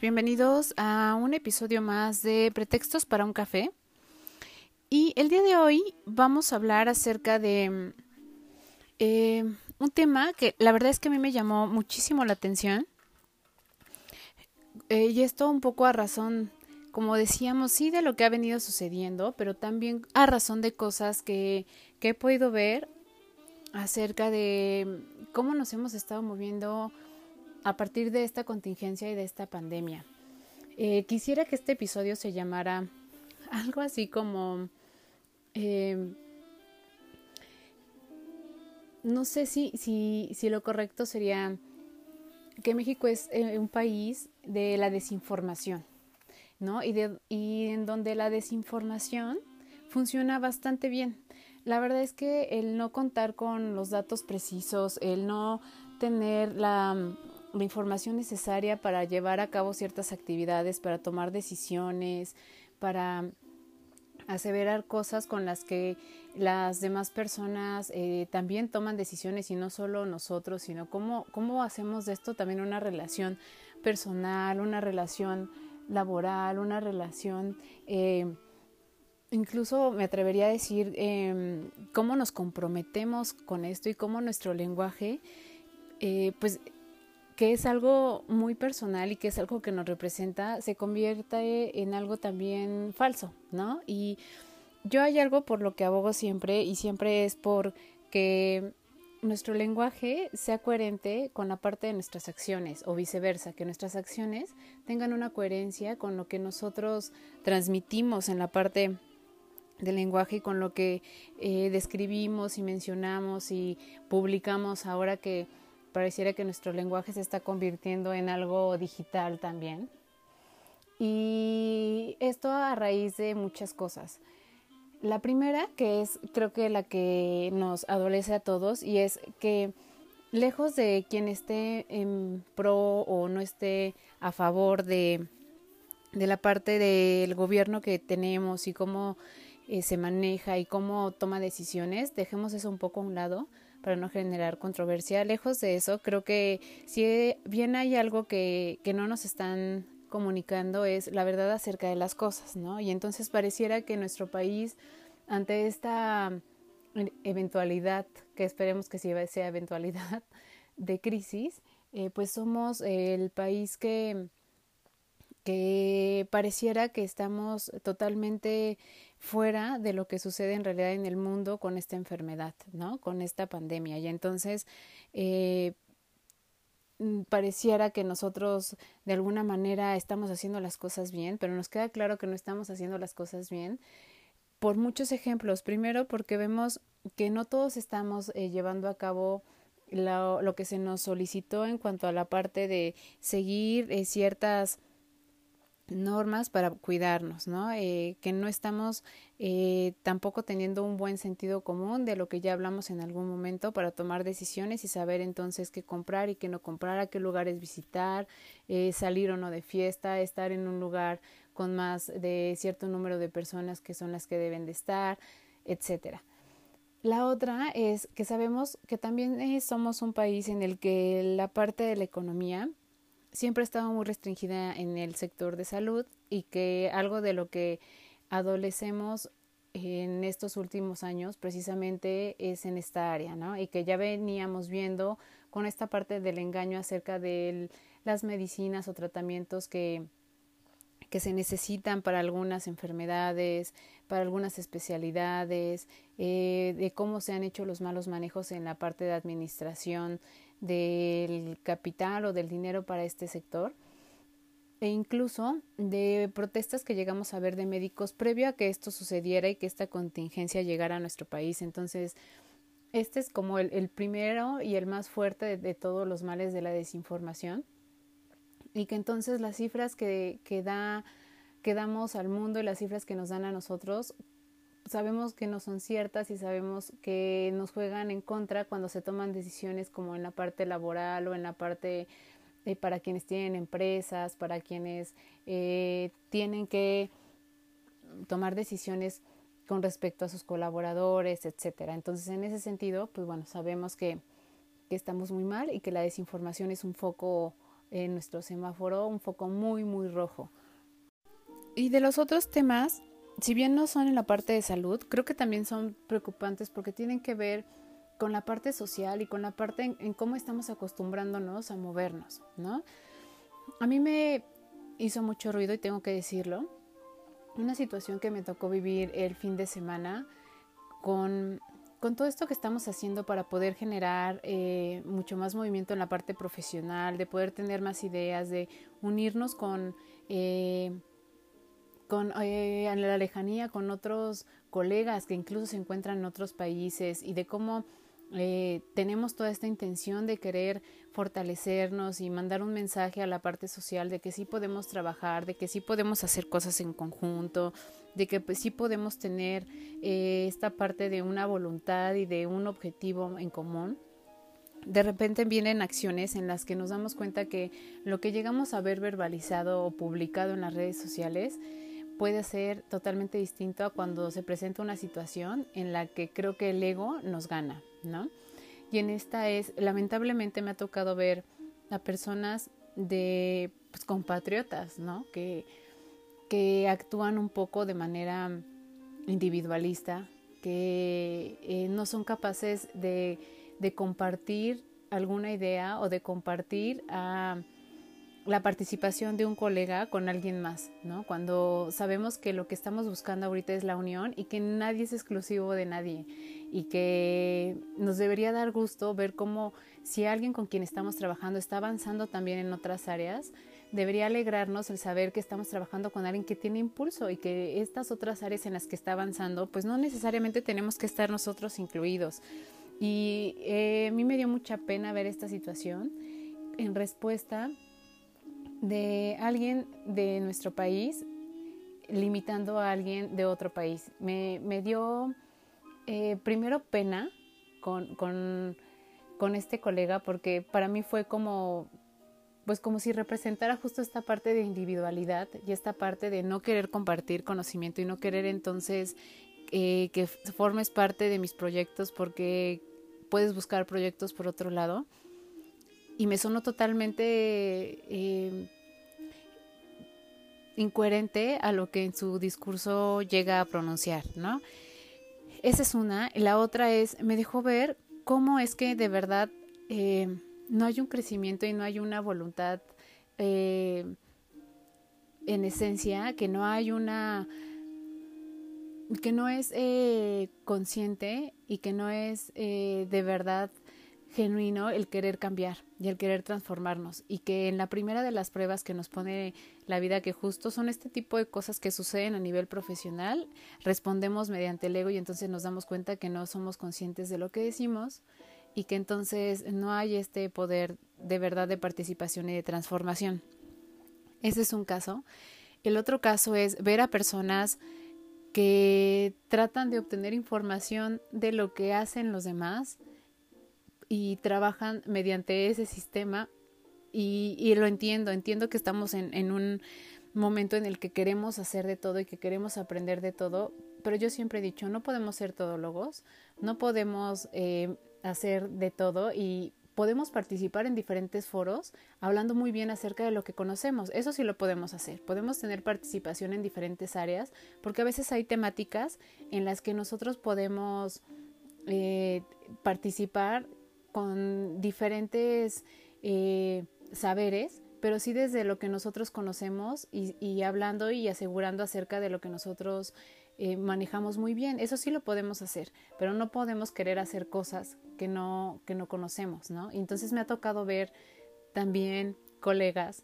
Bienvenidos a un episodio más de Pretextos para un café. Y el día de hoy vamos a hablar acerca de eh, un tema que la verdad es que a mí me llamó muchísimo la atención. Eh, y esto un poco a razón, como decíamos, sí de lo que ha venido sucediendo, pero también a razón de cosas que, que he podido ver acerca de cómo nos hemos estado moviendo a partir de esta contingencia y de esta pandemia. Eh, quisiera que este episodio se llamara algo así como... Eh, no sé si, si, si, lo correcto sería que México es eh, un país de la desinformación, ¿no? Y, de, y en donde la desinformación funciona bastante bien. La verdad es que el no contar con los datos precisos, el no tener la, la información necesaria para llevar a cabo ciertas actividades, para tomar decisiones, para aseverar cosas con las que las demás personas eh, también toman decisiones y no solo nosotros, sino cómo, cómo hacemos de esto también una relación personal, una relación laboral, una relación, eh, incluso me atrevería a decir eh, cómo nos comprometemos con esto y cómo nuestro lenguaje, pues que es algo muy personal y que es algo que nos representa, se convierte en algo también falso, ¿no? Y yo hay algo por lo que abogo siempre y siempre es por que nuestro lenguaje sea coherente con la parte de nuestras acciones o viceversa, que nuestras acciones tengan una coherencia con lo que nosotros transmitimos en la parte del lenguaje y con lo que eh, describimos y mencionamos y publicamos ahora que pareciera que nuestro lenguaje se está convirtiendo en algo digital también. Y esto a raíz de muchas cosas. La primera, que es creo que la que nos adolece a todos, y es que lejos de quien esté en pro o no esté a favor de, de la parte del gobierno que tenemos y cómo eh, se maneja y cómo toma decisiones, dejemos eso un poco a un lado para no generar controversia. Lejos de eso, creo que si bien hay algo que, que no nos están comunicando es la verdad acerca de las cosas, ¿no? Y entonces pareciera que nuestro país, ante esta eventualidad, que esperemos que sea eventualidad de crisis, eh, pues somos el país que, que pareciera que estamos totalmente fuera de lo que sucede en realidad en el mundo con esta enfermedad, ¿no? Con esta pandemia. Y entonces eh, mm, pareciera que nosotros de alguna manera estamos haciendo las cosas bien, pero nos queda claro que no estamos haciendo las cosas bien por muchos ejemplos. Primero porque vemos que no todos estamos eh, llevando a cabo lo, lo, que se nos solicitó en cuanto a la parte de seguir eh, ciertas normas para cuidarnos, ¿no? Eh, que no estamos eh, tampoco teniendo un buen sentido común de lo que ya hablamos en algún momento para tomar decisiones y saber entonces qué comprar y qué no comprar, a qué lugares visitar, eh, salir o no de fiesta, estar en un lugar con más de cierto número de personas que son las que deben de estar, etcétera. La otra es que sabemos que también somos un país en el que la parte de la economía siempre ha estado muy restringida en el sector de salud y que algo de lo que adolecemos en estos últimos años precisamente es en esta área, ¿no? Y que ya veníamos viendo con esta parte del engaño acerca de las medicinas o tratamientos que, que se necesitan para algunas enfermedades, para algunas especialidades, eh, de cómo se han hecho los malos manejos en la parte de administración del capital o del dinero para este sector e incluso de protestas que llegamos a ver de médicos previo a que esto sucediera y que esta contingencia llegara a nuestro país. Entonces, este es como el, primero y el más fuerte de, todos los males de la desinformación y que entonces las cifras que, que, da, que damos al mundo y las cifras que nos dan a nosotros sabemos que no son ciertas y sabemos que nos juegan en contra cuando se toman decisiones como en la parte laboral o en la parte eh, para quienes tienen empresas, para quienes eh, tienen que tomar decisiones con respecto a sus colaboradores, etcétera. Entonces, en ese sentido, pues bueno, sabemos que, que estamos muy mal y que la desinformación es un foco en nuestro semáforo, un foco muy, muy rojo. Y de los otros temas, si bien no son en la parte de salud, creo que también son preocupantes porque tienen que ver con la parte social y con la parte en, cómo estamos acostumbrándonos a movernos, ¿no? A mí me hizo mucho ruido y tengo que decirlo, una situación que me tocó vivir el fin de semana con, con todo esto que estamos haciendo para poder generar eh, mucho más movimiento en la parte profesional, de poder tener más ideas, de unirnos con... Eh, con eh, la lejanía con otros colegas que incluso se encuentran en otros países y de cómo eh, tenemos toda esta intención de querer fortalecernos y mandar un mensaje a la parte social de que sí podemos trabajar, de que sí podemos hacer cosas en conjunto, de que pues, sí podemos tener eh, esta parte de una voluntad y de un objetivo en común. De repente vienen acciones en las que nos damos cuenta que lo que llegamos a ver verbalizado o publicado en las redes sociales puede ser totalmente distinto a cuando se presenta una situación en la que creo que el ego nos gana, ¿no? Y en esta es, lamentablemente me ha tocado ver a personas de pues, compatriotas, ¿no? Que, que actúan un poco de manera individualista, que eh, no son capaces de, de compartir alguna idea o de compartir a la participación de un colega con alguien más, ¿no? Cuando sabemos que lo que estamos buscando ahorita es la unión y que nadie es exclusivo de nadie y que nos debería dar gusto ver cómo si alguien con quien estamos trabajando está avanzando también en otras áreas, debería alegrarnos el saber que estamos trabajando con alguien que tiene impulso y que estas otras áreas en las que está avanzando, pues no necesariamente tenemos que estar nosotros incluidos. Y eh, a mí me dio mucha pena ver esta situación en respuesta de alguien de nuestro país limitando a alguien de otro país. Me, me dio eh, primero pena con, con, con, este colega porque para mí fue como pues como si representara justo esta parte de individualidad y esta parte de no querer compartir conocimiento y no querer entonces eh, que formes parte de mis proyectos porque puedes buscar proyectos por otro lado y me sonó totalmente eh, incoherente a lo que en su discurso llega a pronunciar, ¿no? Esa es una. La otra es, me dejó ver cómo es que de verdad eh, no hay un crecimiento y no hay una voluntad eh, en esencia, que no hay una que no es consciente y que no es de verdad genuino el querer cambiar y el querer transformarnos y que en la primera de las pruebas que nos pone la vida que justo son este tipo de cosas que suceden a nivel profesional, respondemos mediante el ego y entonces nos damos cuenta que no somos conscientes de lo que decimos y que entonces no hay este poder de verdad de participación y de transformación. Ese es un caso. El otro caso es ver a personas que tratan de obtener información de lo que hacen los demás y trabajan mediante ese sistema y, lo entiendo, entiendo que estamos en, en, un momento en el que queremos hacer de todo y que queremos aprender de todo, pero yo siempre he dicho, no podemos ser todólogos, no podemos eh, hacer de todo y podemos participar en diferentes foros hablando muy bien acerca de lo que conocemos. Eso sí lo podemos hacer. Podemos tener participación en diferentes áreas porque a veces hay temáticas en las que nosotros podemos eh, participar con diferentes eh, saberes, pero sí desde lo que nosotros conocemos y, hablando y asegurando acerca de lo que nosotros eh, manejamos muy bien. Eso sí lo podemos hacer, pero no podemos querer hacer cosas que no, que no conocemos, ¿no? entonces me ha tocado ver también colegas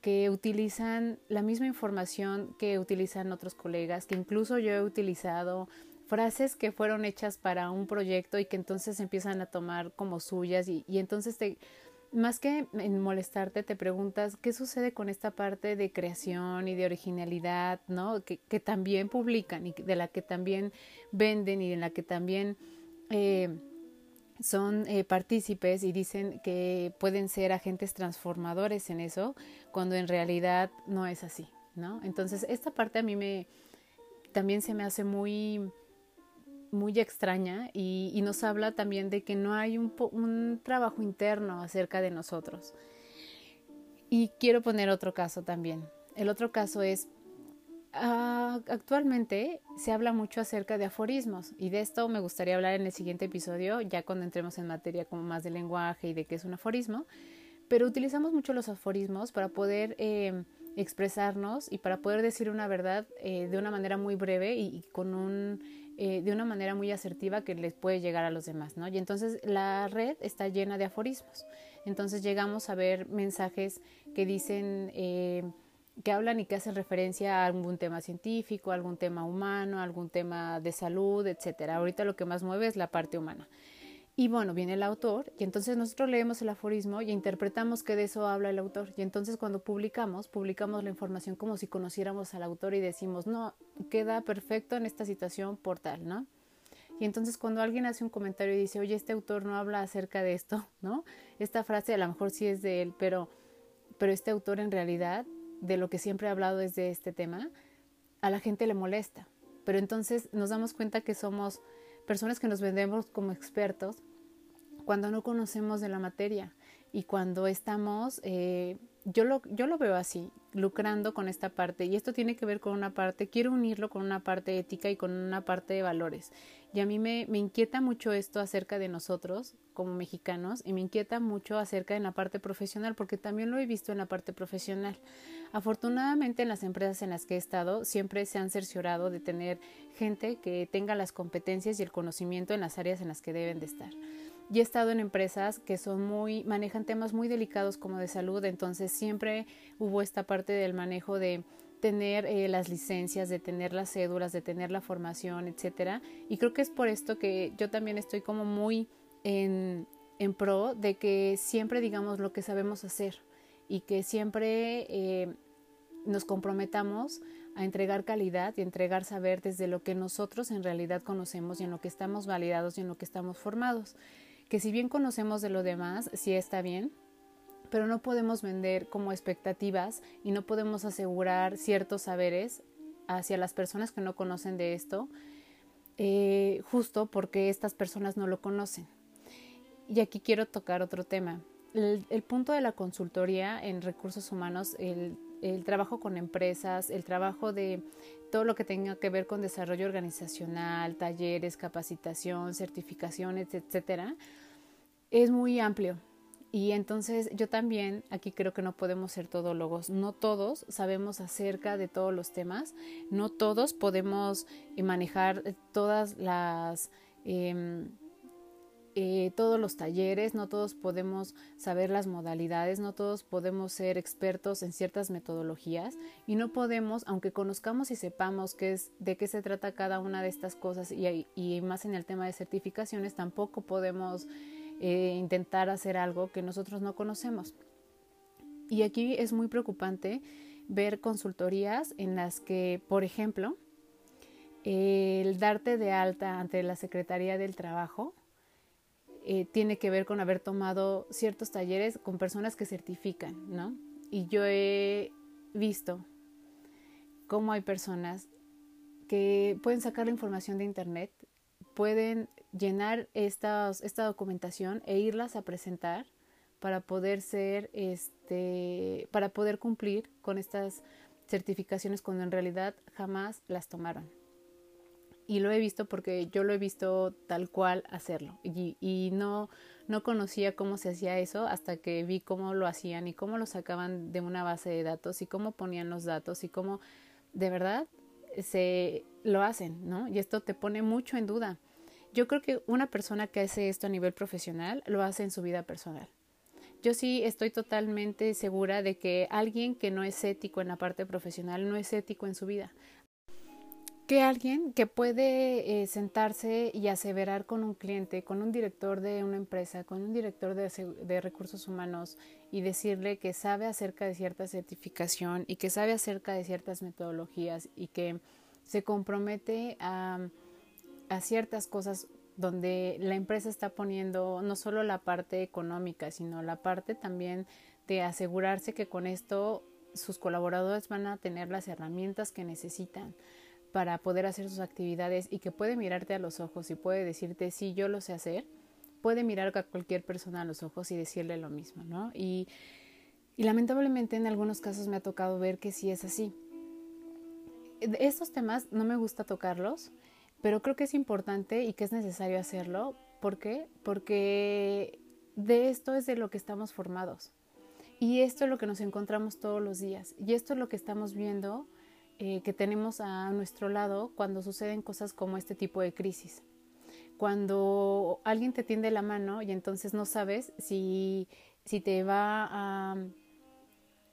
que utilizan la misma información que utilizan otros colegas, que incluso yo he utilizado frases que fueron hechas para un proyecto y que entonces empiezan a tomar como suyas y, y entonces te, más que en molestarte, te preguntas qué sucede con esta parte de creación y de originalidad, ¿no? Que, que también publican y de la que también venden y de la que también eh, son eh, partícipes y dicen que pueden ser agentes transformadores en eso, cuando en realidad no es así, ¿no? Entonces, esta parte a mí me también se me hace muy muy extraña y, nos habla también de que no hay un, trabajo interno acerca de nosotros. Y quiero poner otro caso también. El otro caso es, uh, actualmente se habla mucho acerca de aforismos y de esto me gustaría hablar en el siguiente episodio, ya cuando entremos en materia como más de lenguaje y de qué es un aforismo, pero utilizamos mucho los aforismos para poder... Eh, expresarnos y para poder decir una verdad eh, de una manera muy breve y, y con un eh, de una manera muy asertiva que les puede llegar a los demás, ¿no? Y entonces la red está llena de aforismos. Entonces llegamos a ver mensajes que dicen, eh, que hablan y que hacen referencia a algún tema científico, algún tema humano, algún tema de salud, etcétera. Ahorita lo que más mueve es la parte humana. Y bueno, viene el autor y entonces nosotros leemos el aforismo y interpretamos que de eso habla el autor. Y entonces cuando publicamos, publicamos la información como si conociéramos al autor y decimos, no, queda perfecto en esta situación por tal, ¿no? Y entonces cuando alguien hace un comentario y dice, oye, este autor no habla acerca de esto, ¿no? Esta frase a lo mejor sí es de él, pero, pero este autor en realidad de lo que siempre ha hablado es de este tema, a la gente le molesta. Pero entonces nos damos cuenta que somos personas que nos vendemos como expertos cuando no conocemos de la materia y cuando estamos, eh, yo, lo, yo lo veo así, lucrando con esta parte y esto tiene que ver con una parte, quiero unirlo con una parte ética y con una parte de valores. Y a mí me, me inquieta mucho esto acerca de nosotros como mexicanos y me inquieta mucho acerca de la parte profesional porque también lo he visto en la parte profesional. Afortunadamente en las empresas en las que he estado siempre se han cerciorado de tener gente que tenga las competencias y el conocimiento en las áreas en las que deben de estar. Y he estado en empresas que son muy, manejan temas muy delicados como de salud, entonces siempre hubo esta parte del manejo de tener eh, las licencias, de tener las cédulas, de tener la formación, etcétera. Y creo que es por esto que yo también estoy como muy en, en pro de que siempre digamos lo que sabemos hacer y que siempre eh, nos comprometamos a entregar calidad y entregar saber desde lo que nosotros en realidad conocemos y en lo que estamos validados y en lo que estamos formados que si bien conocemos de lo demás, sí está bien, pero no podemos vender como expectativas y no podemos asegurar ciertos saberes hacia las personas que no conocen de esto, eh, justo porque estas personas no lo conocen. Y aquí quiero tocar otro tema. El, el punto de la consultoría en recursos humanos, el, el trabajo con empresas, el trabajo de todo lo que tenga que ver con desarrollo organizacional, talleres, capacitación, certificaciones, etcétera, es muy amplio. Y entonces yo también aquí creo que no podemos ser todólogos. No todos sabemos acerca de todos los temas. No todos podemos eh, manejar todas las em, eh, todos los talleres, no todos podemos saber las modalidades, no todos podemos ser expertos en ciertas metodologías y no podemos, aunque conozcamos y sepamos qué es, de qué se trata cada una de estas cosas y, y más en el tema de certificaciones, tampoco podemos eh, intentar hacer algo que nosotros no conocemos. Y aquí es muy preocupante ver consultorías en las que, por ejemplo, el darte de alta ante la Secretaría del Trabajo eh, tiene que ver con haber tomado ciertos talleres con personas que certifican, ¿no? Y yo he visto cómo hay personas que pueden sacar la información de Internet, pueden llenar esta documentación e irlas a presentar para poder ser, este, para poder cumplir con estas certificaciones cuando en realidad jamás las tomaron y lo he visto porque yo lo he visto tal cual hacerlo y, no, no conocía cómo se hacía eso hasta que vi cómo lo hacían y cómo lo sacaban de una base de datos y cómo ponían los datos y cómo de verdad se lo hacen, ¿no? Y esto te pone mucho en duda. Yo creo que una persona que hace esto a nivel profesional lo hace en su vida personal. Yo sí estoy totalmente segura de que alguien que no es ético en la parte profesional no es ético en su vida que alguien que puede eh, sentarse y aseverar con un cliente, con un director de una empresa, con un director de, de, recursos humanos y decirle que sabe acerca de cierta certificación y que sabe acerca de ciertas metodologías y que se compromete a, a ciertas cosas donde la empresa está poniendo no solo la parte económica, sino la parte también de asegurarse que con esto sus colaboradores van a tener las herramientas que necesitan para poder hacer sus actividades y que puede mirarte a los ojos y puede decirte sí, yo lo sé hacer, puede mirar a cualquier persona a los ojos y decirle lo mismo, ¿no? Y, y lamentablemente en algunos casos me ha tocado ver que sí es así. Estos temas no me gusta tocarlos, pero creo que es importante y que es necesario hacerlo. ¿Por qué? Porque de esto es de lo que estamos formados. Y esto es lo que nos encontramos todos los días. Y esto es lo que estamos viendo eh, que tenemos a nuestro lado cuando suceden cosas como este tipo de crisis. Cuando alguien te tiende la mano y entonces no sabes si, si te va a,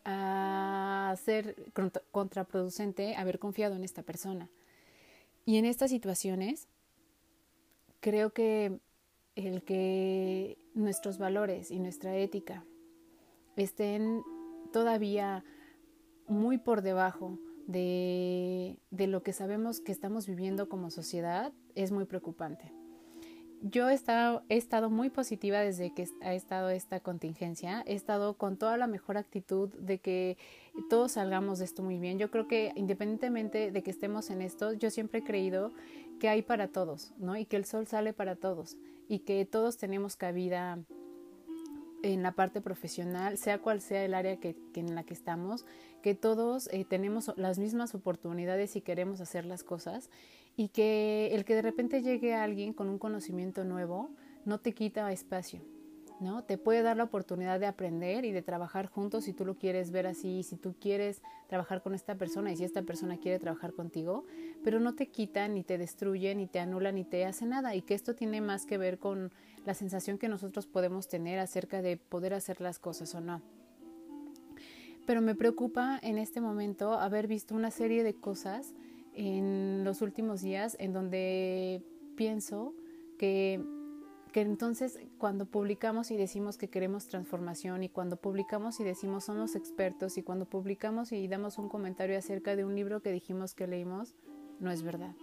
a ser contraproducente haber confiado en esta persona. Y en estas situaciones, creo que el que nuestros valores y nuestra ética estén todavía muy por debajo de, de, lo que sabemos que estamos viviendo como sociedad es muy preocupante. Yo he estado, he estado muy positiva desde que ha estado esta contingencia. He estado con toda la mejor actitud de que todos salgamos de esto muy bien. Yo creo que independientemente de que estemos en esto, yo siempre he creído que hay para todos, ¿no? Y que el sol sale para todos y que todos tenemos cabida en la parte profesional, sea cual sea el área que, en la que estamos, que todos eh, tenemos las mismas oportunidades y queremos hacer las cosas y que el que de repente llegue alguien con un conocimiento nuevo no te quita espacio, ¿no? Te puede dar la oportunidad de aprender y de trabajar juntos si tú lo quieres ver así, si tú quieres trabajar con esta persona y si esta persona quiere trabajar contigo, pero no te quita ni te destruye ni te anula ni te hace nada y que esto tiene más que ver con la sensación que nosotros podemos tener acerca de poder hacer las cosas o no. Pero me preocupa en este momento haber visto una serie de cosas en los últimos días en donde pienso que, que entonces cuando publicamos y decimos que queremos transformación y cuando publicamos y decimos somos expertos y cuando publicamos y damos un comentario acerca de un libro que dijimos que leímos, no es verdad.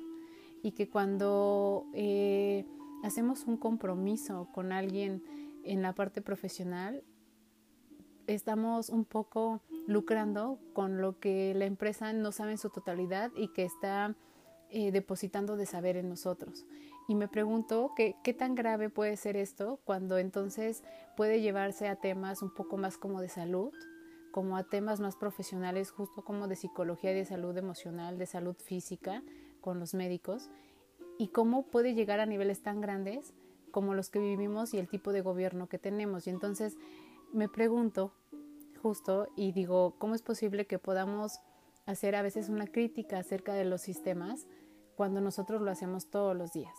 Y que cuando eh, hacemos un compromiso con alguien en la parte profesional, estamos un poco lucrando con lo que la empresa no sabe en su totalidad y que está eh, depositando de saber en nosotros. Y me pregunto qué tan grave puede ser esto cuando entonces puede llevarse a temas un poco más como de salud, como a temas más profesionales, justo como de psicología, de salud emocional, de salud física con los médicos, y cómo puede llegar a niveles tan grandes como los que vivimos y el tipo de gobierno que tenemos. Y entonces me pregunto justo y digo, ¿cómo es posible que podamos hacer a veces una crítica acerca de los sistemas cuando nosotros lo hacemos todos los días?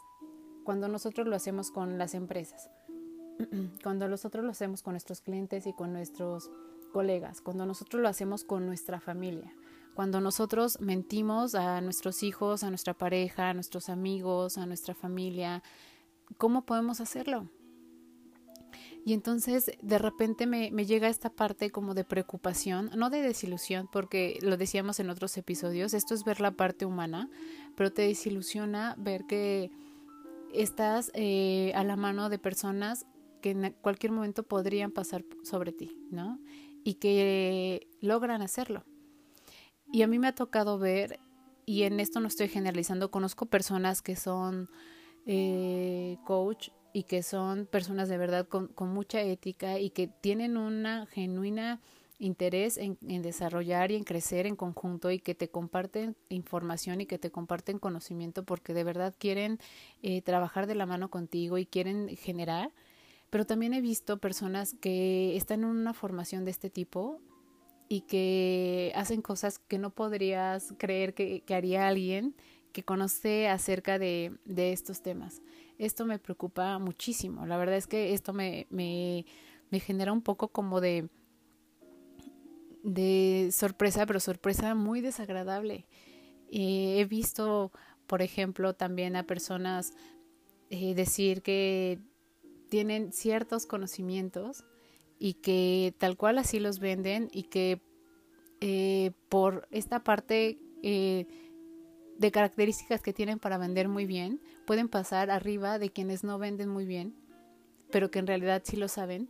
Cuando nosotros lo hacemos con las empresas, cuando nosotros lo hacemos con nuestros clientes y con nuestros colegas, cuando nosotros lo hacemos con nuestra familia, cuando nosotros mentimos a nuestros hijos, a nuestra pareja, a nuestros amigos, a nuestra familia, ¿cómo podemos hacerlo? Y entonces de repente me, llega esta parte como de preocupación, no de desilusión, porque lo decíamos en otros episodios, esto es ver la parte humana, pero te desilusiona ver que estás eh, a la mano de personas que en cualquier momento podrían pasar sobre ti, ¿no? Y que logran hacerlo. Y a mí me ha tocado ver, y en esto no estoy generalizando, conozco personas que son eh, coach y que son personas de verdad con, con mucha ética y que tienen una genuina interés en, en, desarrollar y en crecer en conjunto y que te comparten información y que te comparten conocimiento porque de verdad quieren eh, trabajar de la mano contigo y quieren generar. Pero también he visto personas que están en una formación de este tipo y que hacen cosas que no podrías creer que, haría alguien que conoce acerca de, estos temas esto me preocupa muchísimo. La verdad es que esto me, me, me genera un poco como de, de sorpresa, pero sorpresa muy desagradable. Eh, he visto por ejemplo, también a personas eh, decir que tienen ciertos conocimientos y que tal cual así los venden y que eh, por esta parte eh, de características que tienen para vender muy bien, pueden pasar arriba de quienes no venden muy bien, pero que en realidad sí lo saben,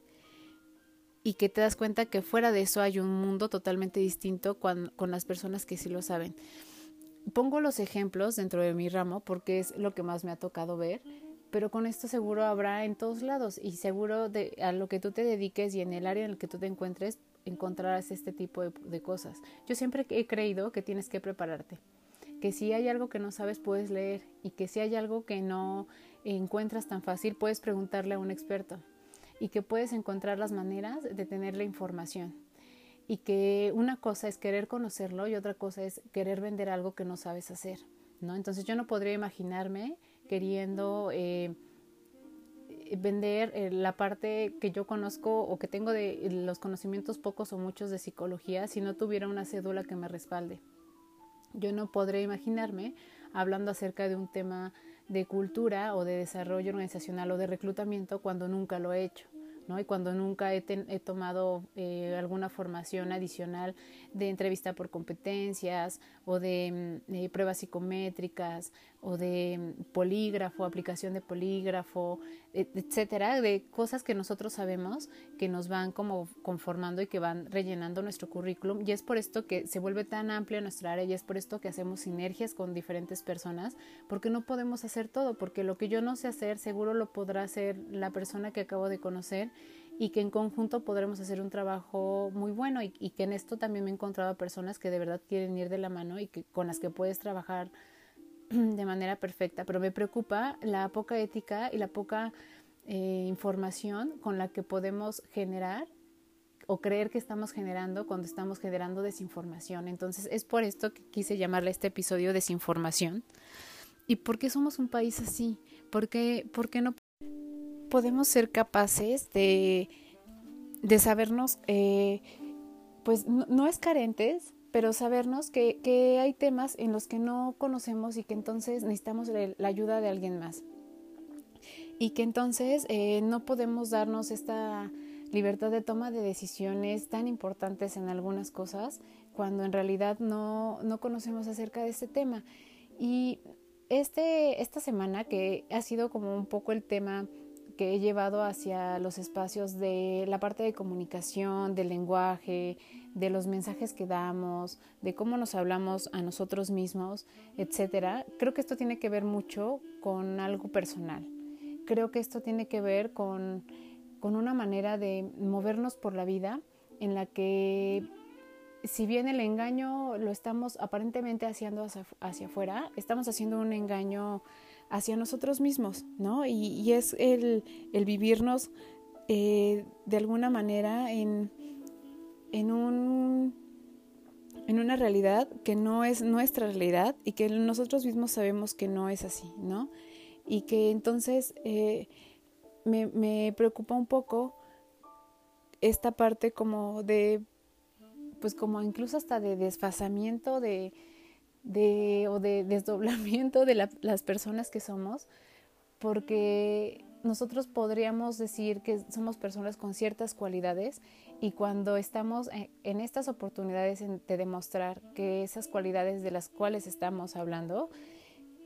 y que te das cuenta que fuera de eso hay un mundo totalmente distinto con, con las personas que sí lo saben. Pongo los ejemplos dentro de mi ramo porque es lo que más me ha tocado ver, pero con esto seguro habrá en todos lados y seguro de a lo que tú te dediques y en el área en el que tú te encuentres encontrarás este tipo de, cosas. Yo siempre he creído que tienes que prepararte, que si hay algo que no sabes puedes leer y que si hay algo que no encuentras tan fácil puedes preguntarle a un experto y que puedes encontrar las maneras de tener la información y que una cosa es querer conocerlo y otra cosa es querer vender algo que no sabes hacer, ¿no? Entonces yo no podría imaginarme queriendo eh, vender eh, la parte que yo conozco o que tengo de los conocimientos pocos o muchos de psicología si no tuviera una cédula que me respalde. Yo no podré imaginarme hablando acerca de un tema de cultura o de desarrollo organizacional o de reclutamiento cuando nunca lo he hecho. ¿no? Y cuando nunca he, tomado eh, alguna formación adicional de entrevista por competencias o de, mm, pruebas psicométricas o de mm, polígrafo, aplicación de polígrafo, etcétera, de cosas que nosotros sabemos que nos van como conformando y que van rellenando nuestro currículum. Y es por esto que se vuelve tan amplia nuestra área y es por esto que hacemos sinergias con diferentes personas, porque no podemos hacer todo, porque lo que yo no sé hacer seguro lo podrá hacer la persona que acabo de conocer y que en conjunto podremos hacer un trabajo muy bueno y, que en esto también me he encontrado a personas que de verdad quieren ir de la mano y que con las que puedes trabajar de manera perfecta, pero me preocupa la poca ética y la poca eh, información con la que podemos generar o creer que estamos generando cuando estamos generando desinformación. Entonces es por esto que quise llamarle este episodio desinformación. ¿Y por qué somos un país así? ¿Por qué, por qué no podemos ser capaces de, de sabernos, eh, pues no, es carentes, pero sabernos que, que, hay temas en los que no conocemos y que entonces necesitamos la ayuda de alguien más. Y que entonces eh, no podemos darnos esta libertad de toma de decisiones tan importantes en algunas cosas cuando en realidad no, no conocemos acerca de este tema. Y este, esta semana que ha sido como un poco el tema que he llevado hacia los espacios de la parte de comunicación, del lenguaje, de los mensajes que damos, de cómo nos hablamos a nosotros mismos, etcétera. Creo que esto tiene que ver mucho con algo personal. Creo que esto tiene que ver con, con una manera de movernos por la vida en la que si bien el engaño lo estamos aparentemente haciendo hacia, hacia afuera, estamos haciendo un engaño hacia nosotros mismos, ¿no? Y, es el, vivirnos eh, de alguna manera en, en, un, en una realidad que no es nuestra realidad y que nosotros mismos sabemos que no es así, ¿no? Y que entonces eh, me, me preocupa un poco esta parte como de, pues como incluso hasta de desfasamiento de de, o de desdoblamiento de las personas que somos, porque nosotros podríamos decir que somos personas con ciertas cualidades y cuando estamos en, estas oportunidades de demostrar que esas cualidades de las cuales estamos hablando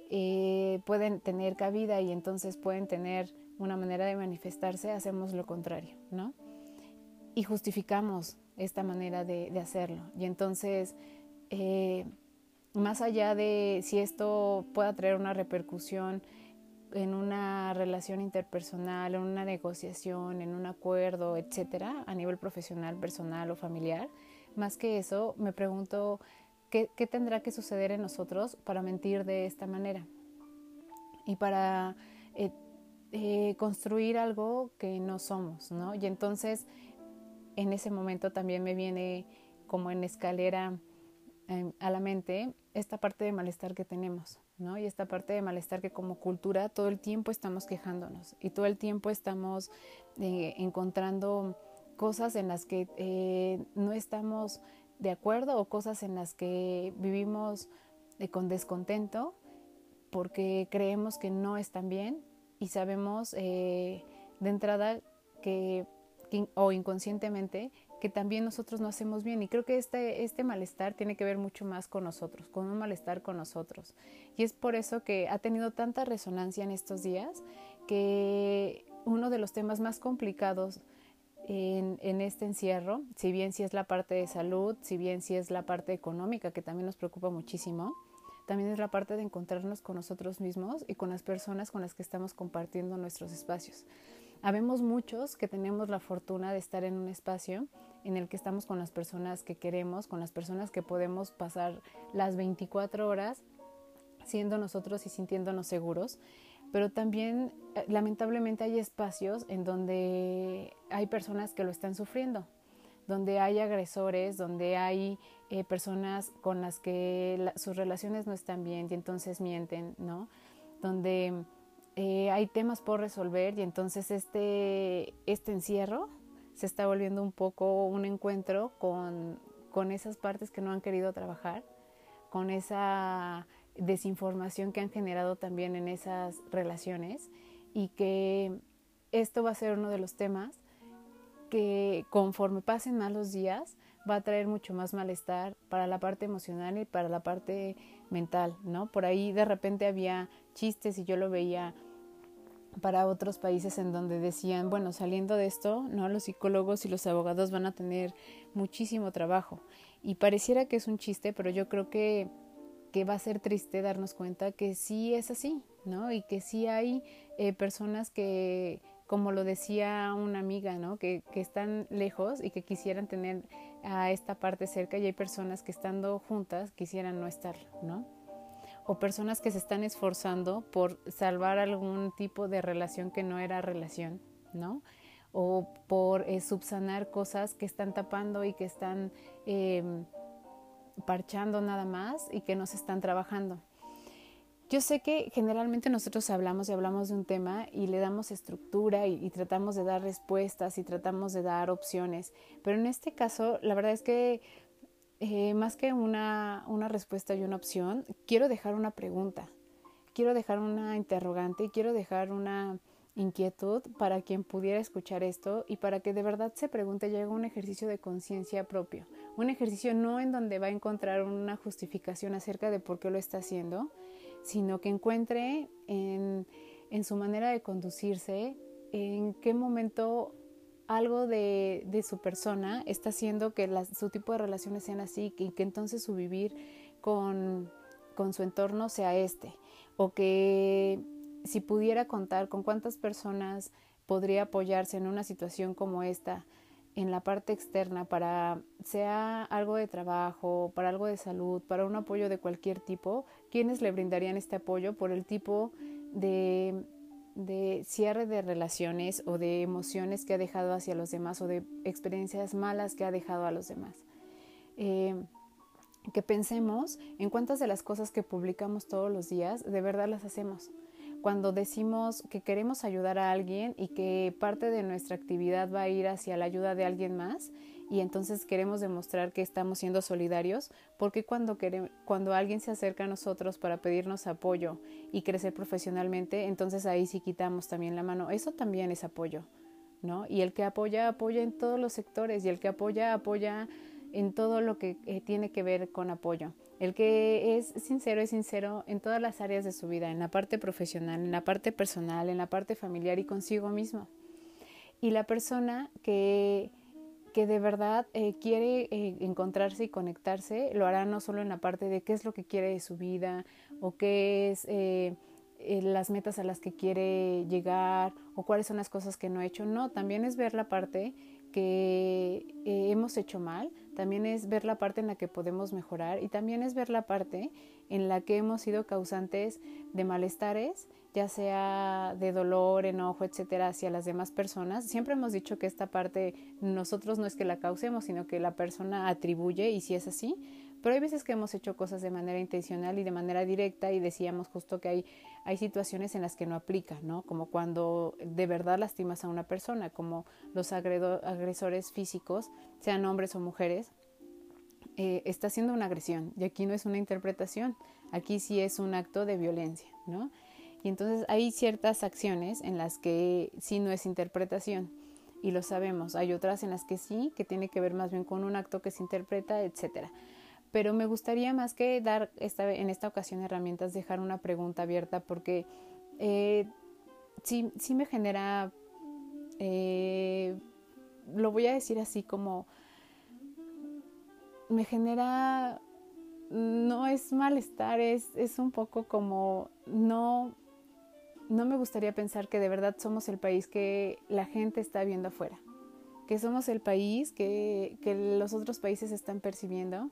eh, pueden tener cabida y entonces pueden tener una manera de manifestarse, hacemos lo contrario, ¿no? Y justificamos esta manera de, hacerlo. Y entonces eh, más allá de si esto pueda traer una repercusión en una relación interpersonal, en una negociación, en un acuerdo, etcétera, a nivel profesional, personal o familiar, más que eso, me pregunto qué, tendrá que suceder en nosotros para mentir de esta manera y para eh, eh, construir algo que no somos, ¿no? Y entonces, en ese momento también me viene como en escalera Em, a la mente esta parte de malestar que tenemos, ¿no? Y esta parte de malestar que como cultura todo el tiempo estamos quejándonos y todo el tiempo estamos eh, encontrando cosas en las que eh, no estamos de acuerdo o cosas en las que vivimos eh, con descontento porque creemos que no están bien y sabemos de entrada que, o inconscientemente que también nosotros no hacemos bien. Y creo que este, este malestar tiene que ver mucho más con nosotros, con un malestar con nosotros. Y es por eso que ha tenido tanta resonancia en estos días que uno de los temas más complicados en, en, este encierro, si bien si es la parte de salud, si bien si es la parte económica, que también nos preocupa muchísimo, también es la parte de encontrarnos con nosotros mismos y con las personas con las que estamos compartiendo nuestros espacios. Habemos muchos que tenemos la fortuna de estar en un espacio en el que estamos con las personas que queremos, con las personas que podemos pasar las 24 horas siendo nosotros y sintiéndonos seguros, pero también eh, lamentablemente hay espacios en donde hay personas que lo están sufriendo, donde hay agresores, donde hay eh, personas con las que sus relaciones no están bien y entonces mienten, ¿no? Donde eh, hay temas por resolver y entonces este, este encierro se está volviendo un poco un encuentro con, con esas partes que no han querido trabajar, con esa desinformación que han generado también en esas relaciones y que esto va a ser uno de los temas que conforme pasen más los días va a traer mucho más malestar para la parte emocional y para la parte mental, ¿no? Por ahí de repente había chistes y yo lo veía para otros países en donde decían, bueno, saliendo de esto, ¿no? Los psicólogos y los abogados van a tener muchísimo trabajo. Y pareciera que es un chiste, pero yo creo que, que va a ser triste darnos cuenta que sí es así, ¿no? Y que sí hay eh, personas que, como lo decía una amiga, ¿no? Que, que están lejos y que quisieran tener a esta parte cerca y hay personas que estando juntas quisieran no estar, ¿no? O personas que se están esforzando por salvar algún tipo de relación que no era relación, ¿no? O por eh, subsanar cosas que están tapando y que están em, parchando nada más y que no se están trabajando. Yo sé que generalmente nosotros hablamos y hablamos de un tema y le damos estructura y, tratamos de dar respuestas y tratamos de dar opciones, pero en este caso la verdad es que eh, más que una, una respuesta y una opción, quiero dejar una pregunta, quiero dejar una interrogante, quiero dejar una inquietud para quien pudiera escuchar esto y para que de verdad se pregunte y haga un ejercicio de conciencia propio. Un ejercicio no en donde va a encontrar una justificación acerca de por qué lo está haciendo, sino que encuentre en, en su manera de conducirse en qué momento algo de, de, su persona está haciendo que su tipo de relaciones sean así y que, entonces su vivir con, con su entorno sea este. O que si pudiera contar con cuántas personas podría apoyarse en una situación como esta en la parte externa para sea algo de trabajo, para algo de salud, para un apoyo de cualquier tipo, ¿quiénes le brindarían este apoyo por el tipo de de cierre de relaciones o de emociones que ha dejado hacia los demás o de experiencias malas que ha dejado a los demás. Eh, que pensemos en cuántas de las cosas que publicamos todos los días de verdad las hacemos. Cuando decimos que queremos ayudar a alguien y que parte de nuestra actividad va a ir hacia la ayuda de alguien más, y entonces queremos demostrar que estamos siendo solidarios, porque cuando, queremos, cuando alguien se acerca a nosotros para pedirnos apoyo y crecer profesionalmente, entonces ahí sí quitamos también la mano. Eso también es apoyo, ¿no? Y el que apoya, apoya en todos los sectores y el que apoya, apoya en todo lo que eh, tiene que ver con apoyo. El que es sincero es sincero en todas las áreas de su vida, en la parte profesional, en la parte personal, en la parte familiar y consigo mismo. Y la persona que que de verdad eh, quiere eh, encontrarse y conectarse, lo hará no solo en la parte de qué es lo que quiere de su vida o qué es eh, las metas a las que quiere llegar o cuáles son las cosas que no ha hecho, no, también es ver la parte que hemos hecho mal, también es ver la parte en la que podemos mejorar y también es ver la parte en la que hemos sido causantes de malestares, ya sea de dolor, enojo, etcétera, hacia las demás personas. Siempre hemos dicho que esta parte nosotros no es que la causemos, sino que la persona atribuye y si es así, pero hay veces que hemos hecho cosas de manera intencional y de manera directa y decíamos justo que hay, hay situaciones en las que no aplica, ¿no? Como cuando de verdad lastimas a una persona, como los agresores físicos, sean hombres o mujeres, eh, está haciendo una agresión y aquí no es una interpretación, aquí sí es un acto de violencia. ¿no? Y entonces hay ciertas acciones en las que sí no es interpretación y lo sabemos. Hay otras en las que sí, que tiene que ver más bien con un acto que se interpreta, etcétera. Pero me gustaría más que dar esta, en esta ocasión herramientas, dejar una pregunta abierta porque eh, sí, sí me genera, eh, lo voy a decir así como, me genera, no es malestar, es, es un poco como no no me gustaría pensar que de verdad somos el país que la gente está viendo afuera, que somos el país que, los otros países están percibiendo,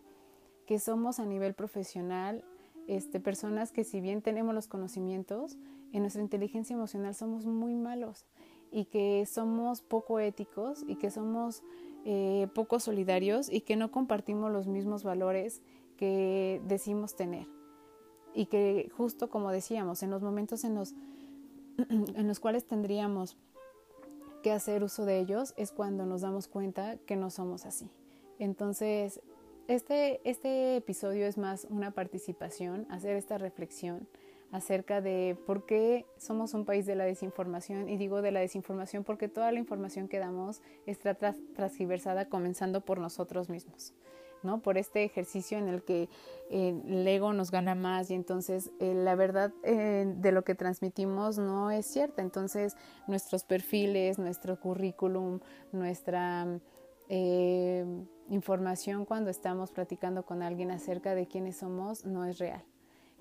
que somos a nivel profesional este, personas que si bien tenemos los conocimientos, en nuestra inteligencia emocional somos muy malos y que somos poco éticos y que somos eh, poco solidarios y que no compartimos los mismos valores que decimos tener. Y que justo como decíamos, en los momentos en los en los cuales tendríamos que hacer uso de ellos es cuando nos damos cuenta que no somos así. Entonces, este, este episodio es más una participación, hacer esta reflexión acerca de por qué somos un país de la desinformación. Y digo de la desinformación porque toda la información que damos está transgiversada comenzando por nosotros mismos. ¿No? Por este ejercicio en el que eh, el ego nos gana más y entonces eh, la verdad eh, de lo que transmitimos no es cierta. Entonces nuestros perfiles, nuestro currículum, nuestra información cuando estamos platicando con alguien acerca de quiénes somos no es real.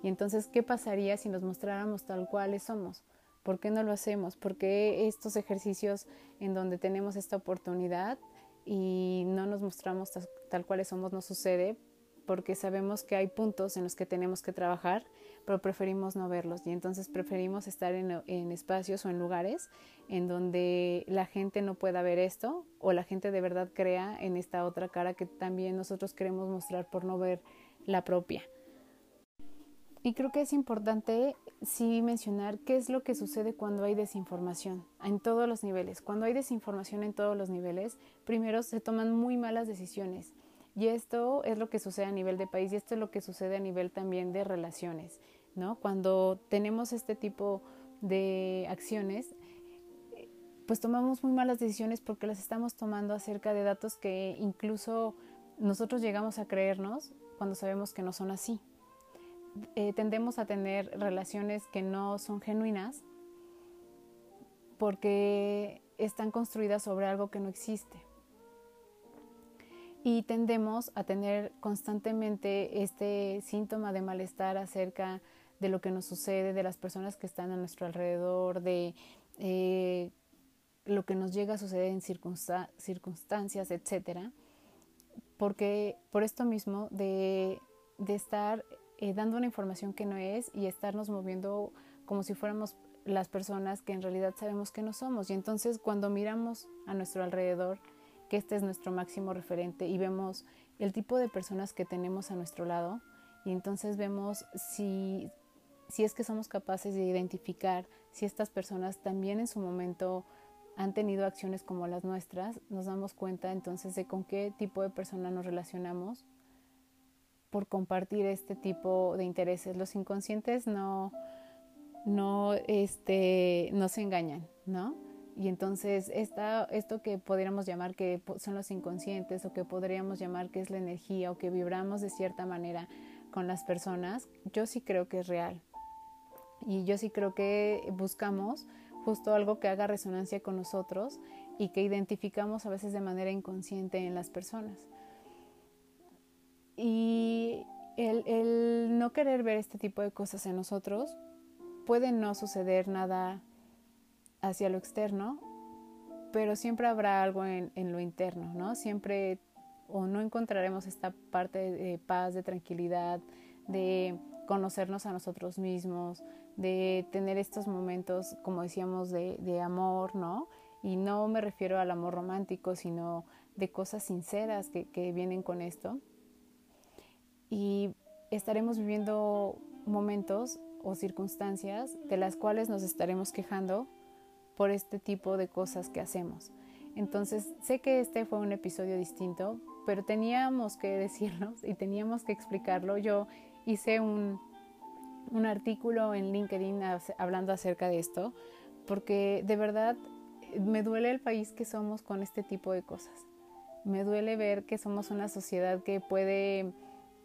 Y entonces, ¿qué pasaría si nos mostráramos tal cuales somos? ¿Por qué no lo hacemos? ¿Por qué estos ejercicios en donde tenemos esta oportunidad y no nos mostramos tal, cuales somos, no sucede porque sabemos que hay puntos en los que tenemos que trabajar, pero preferimos no verlos y entonces preferimos estar en, en, espacios o en lugares en donde la gente no pueda ver esto o la gente de verdad crea en esta otra cara que también nosotros queremos mostrar por no ver la propia. Y creo que es importante sí mencionar qué es lo que sucede cuando hay desinformación en todos los niveles. Cuando hay desinformación en todos los niveles, primero se toman muy malas decisiones. Y esto es lo que sucede a nivel de país y esto es lo que sucede a nivel también de relaciones, ¿no? Cuando tenemos este tipo de acciones, pues tomamos muy malas decisiones porque las estamos tomando acerca de datos que incluso nosotros llegamos a creernos cuando sabemos que no son así. Eh, tendemos a tener relaciones que no son genuinas porque están construidas sobre algo que no existe. Y tendemos a tener constantemente este síntoma de malestar acerca de lo que nos sucede, de las personas que están a nuestro alrededor, de eh, lo que nos llega a suceder en circunstancias, etcétera, porque por esto mismo de, de estar eh, dando una información que no es y estarnos moviendo como si fuéramos las personas que en realidad sabemos que no somos. Y entonces cuando miramos a nuestro alrededor, que este es nuestro máximo referente y vemos el tipo de personas que tenemos a nuestro lado, y entonces vemos si, si es que somos capaces de identificar si estas personas también en su momento han tenido acciones como las nuestras, nos damos cuenta entonces de con qué tipo de persona nos relacionamos por compartir este tipo de intereses. Los inconscientes no, no, este, no se engañan, ¿no? Y entonces esta, esto que podríamos llamar que son los inconscientes o que podríamos llamar que es la energía o que vibramos de cierta manera con las personas, yo sí creo que es real. Y yo sí creo que buscamos justo algo que haga resonancia con nosotros y que identificamos a veces de manera inconsciente en las personas. Y el, no querer ver este tipo de cosas en nosotros puede no suceder nada hacia lo externo, pero siempre habrá algo en, lo interno, ¿no? Siempre o no encontraremos esta parte de paz, de tranquilidad, de conocernos a nosotros mismos, de tener estos momentos, como decíamos, de, amor, ¿no? Y no me refiero al amor romántico, sino de cosas sinceras que vienen con esto y estaremos viviendo momentos o circunstancias de las cuales nos estaremos quejando por este tipo de cosas que hacemos. Entonces, sé que este fue un episodio distinto, pero teníamos que decirlo y teníamos que explicarlo. Yo hice un, un artículo en LinkedIn hablando acerca de esto, porque de verdad me duele el país que somos con este tipo de cosas. Me duele ver que somos una sociedad que puede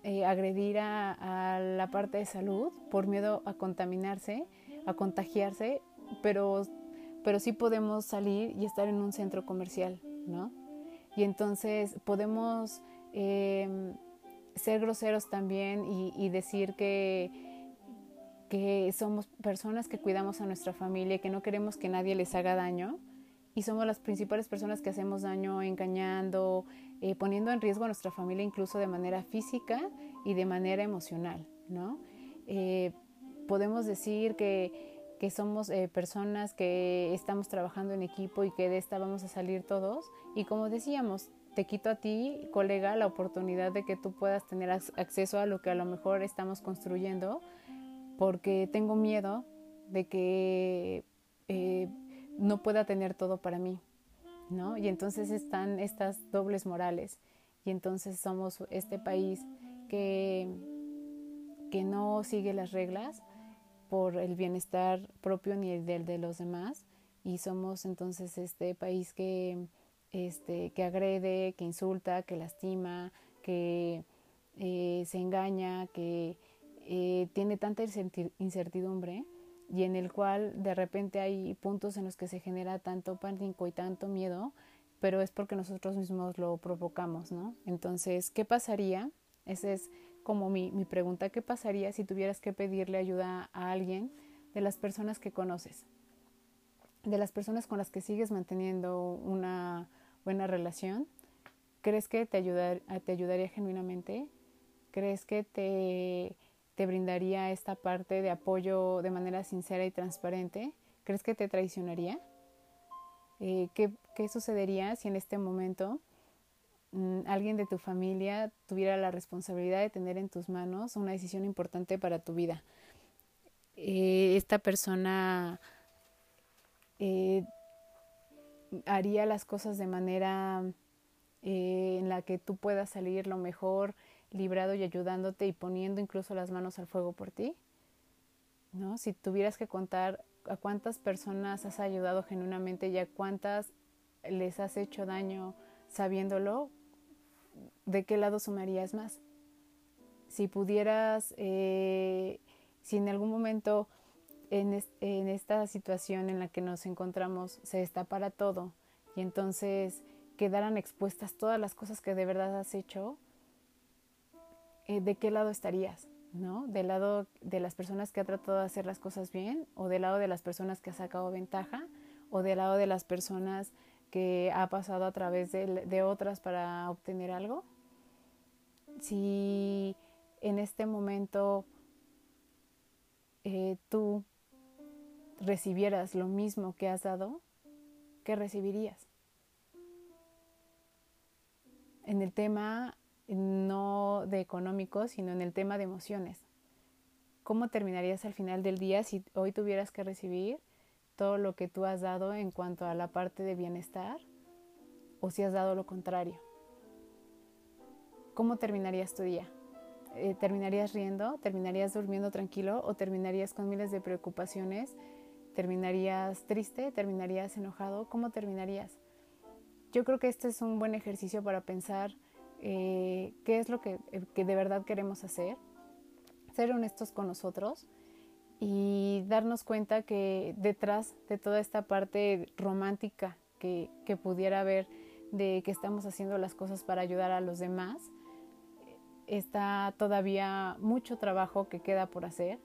eh, agredir a, la parte de salud por miedo a contaminarse, a contagiarse, pero, pero sí podemos salir y estar en un centro comercial, ¿no? Y entonces podemos em, ser groseros también y, decir que, que somos personas que cuidamos a nuestra familia, que no queremos que nadie les haga daño y somos las principales personas que hacemos daño engañando, eh, poniendo en riesgo a nuestra familia incluso de manera física y de manera emocional, ¿no? Eh, podemos decir que, somos eh, personas que estamos trabajando en equipo y que de esta vamos a salir todos y como decíamos, te quito a ti, colega, la oportunidad de que tú puedas tener acceso a lo que a lo mejor estamos construyendo porque tengo miedo de que no pueda tener todo para mí, ¿no? Y entonces están estas dobles morales y entonces somos este país que, que no sigue las reglas por el bienestar propio ni el del de los demás y somos entonces este país que, este, que agrede, que insulta, que lastima, que eh, se engaña, que eh, tiene tanta incertidumbre y en el cual de repente hay puntos en los que se genera tanto pánico y tanto miedo, pero es porque nosotros mismos lo provocamos, ¿no? Entonces, ¿qué pasaría? Esa es como mi, mi pregunta, ¿qué pasaría si tuvieras que pedirle ayuda a alguien de las personas que conoces? De las personas con las que sigues manteniendo una buena relación, ¿crees que te, ayudar, te ayudaría genuinamente? ¿Crees que te te brindaría esta parte de apoyo de manera sincera y transparente, ¿crees que te traicionaría? Eh, ¿qué, sucedería si en este momento mm, alguien de tu familia tuviera la responsabilidad de tener en tus manos una decisión importante para tu vida? Eh, esta persona eh, haría las cosas de manera en la que tú puedas salir lo mejor librado y ayudándote y poniendo incluso las manos al fuego por ti? ¿No? Si tuvieras que contar a cuántas personas has ayudado genuinamente y a cuántas les has hecho daño sabiéndolo, ¿de qué lado sumarías más? Si pudieras, eh, si en algún momento en, esta situación en la que nos encontramos se destapara todo y entonces quedaran expuestas todas las cosas que de verdad has hecho, eh, de qué lado estarías, ¿no? ¿Del lado de las personas que ha tratado de hacer las cosas bien o del lado de las personas que ha sacado ventaja o del lado de las personas que ha pasado a través de, otras para obtener algo? Si en este momento eh, tú recibieras lo mismo que has dado, ¿qué recibirías? En el tema no de económico, sino en el tema de emociones. ¿Cómo terminarías al final del día si hoy tuvieras que recibir todo lo que tú has dado en cuanto a la parte de bienestar o si has dado lo contrario? ¿Cómo terminarías tu día? Eh, ¿Terminarías riendo? ¿Terminarías durmiendo tranquilo? ¿O terminarías con miles de preocupaciones? ¿Terminarías triste? ¿Terminarías enojado? ¿Cómo terminarías? Yo creo que este es un buen ejercicio para pensar eh, qué es lo que, eh, que, de verdad queremos hacer, ser honestos con nosotros y darnos cuenta que detrás de toda esta parte romántica que, que pudiera haber de que estamos haciendo las cosas para ayudar a los demás, está todavía mucho trabajo que queda por hacer,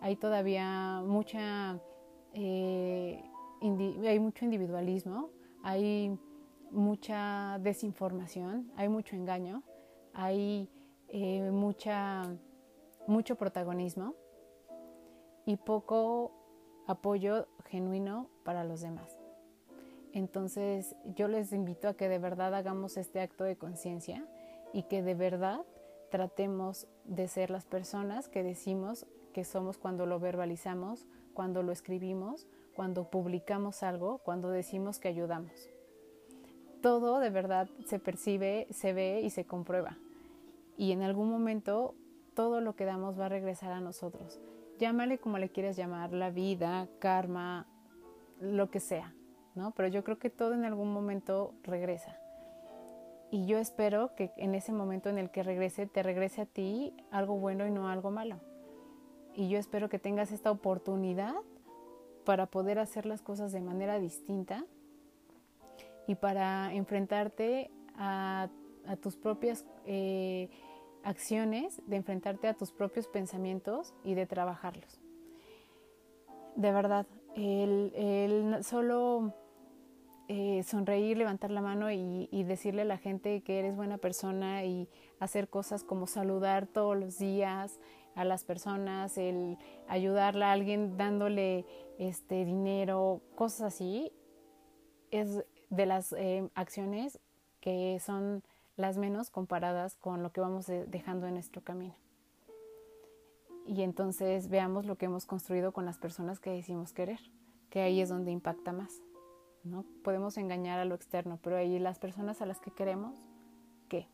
hay todavía mucha, eh, hay mucho individualismo, hay mucha desinformación, hay mucho engaño, hay eh, mucha, mucho protagonismo y poco apoyo genuino para los demás. Entonces yo les invito a que de verdad hagamos este acto de conciencia y que de verdad tratemos de ser las personas que decimos que somos cuando lo verbalizamos, cuando lo escribimos, cuando publicamos algo, cuando decimos que ayudamos todo de verdad se percibe, se ve y se comprueba. Y en algún momento todo lo que damos va a regresar a nosotros. llámale como le quieras llamar, la vida, karma, lo que sea, ¿no? Pero yo creo que todo en algún momento regresa. Y yo espero que en ese momento en el que regrese, te regrese a ti algo bueno y no algo malo. Y yo espero que tengas esta oportunidad para poder hacer las cosas de manera distinta y para enfrentarte a, tus propias eh, acciones, de enfrentarte a tus propios pensamientos y de trabajarlos. De verdad, el, solo eh, sonreír, levantar la mano y, y, decirle a la gente que eres buena persona y hacer cosas como saludar todos los días a las personas, el ayudarle a alguien dándole este dinero, cosas así, es de las eh, acciones que son las menos comparadas con lo que vamos dejando en nuestro camino. Y entonces veamos lo que hemos construido con las personas que decimos querer, que ahí es donde impacta más. ¿no? Podemos engañar a lo externo, pero ahí las personas a las que queremos, ¿qué?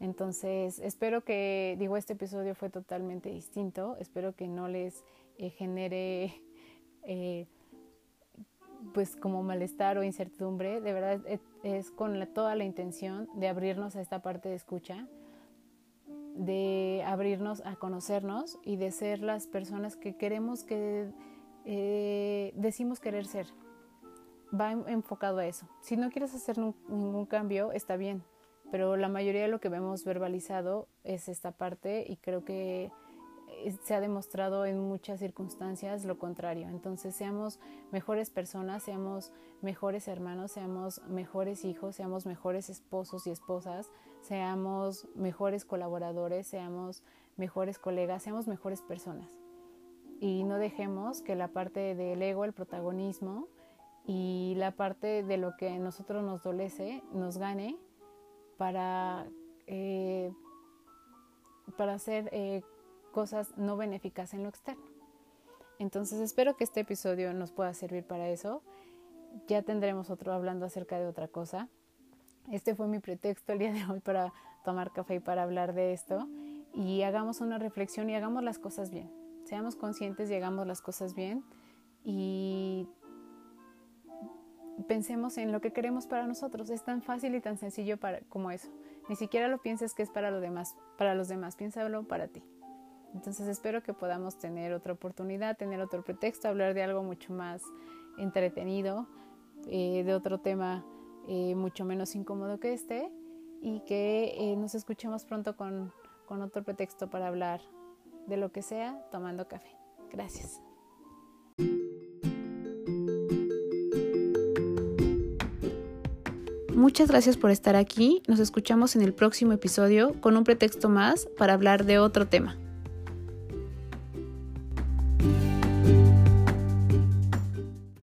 Entonces, espero que, digo, este episodio fue totalmente distinto, espero que no les eh, genere eh, pues como malestar o incertidumbre, de verdad es, con toda la intención de abrirnos a esta parte de escucha, de abrirnos a conocernos y de ser las personas que queremos que eh, decimos querer ser. Va enfocado a eso. Si no quieres hacer ningún cambio, está bien, pero la mayoría de lo que vemos verbalizado es esta parte y creo que se ha demostrado en muchas circunstancias lo contrario. Entonces seamos mejores personas, seamos mejores hermanos, seamos mejores hijos, seamos mejores esposos y esposas, seamos mejores colaboradores, seamos mejores colegas, seamos mejores personas. Y no dejemos que la parte del ego, el protagonismo y la parte de lo que a nosotros nos dolece nos gane para, eh, para ser eh, cosas no benéficas en lo externo. Entonces espero que este episodio nos pueda servir para eso. Ya tendremos otro hablando acerca de otra cosa. Este fue mi pretexto el día de hoy para tomar café y para hablar de esto. Y hagamos una reflexión y hagamos las cosas bien. Seamos conscientes y hagamos las cosas bien. Y pensemos en lo que queremos para nosotros. Es tan fácil y tan sencillo para, como eso. Ni siquiera lo pienses que es para, lo demás, para los demás. Piénsalo para ti. Entonces espero que podamos tener otra oportunidad, tener otro pretexto, hablar de algo mucho más entretenido, eh, de otro tema eh, mucho menos incómodo que este y que eh, nos escuchemos pronto con, con otro pretexto para hablar de lo que sea tomando café. Gracias. Muchas gracias por estar aquí. Nos escuchamos en el próximo episodio con un pretexto más para hablar de otro tema.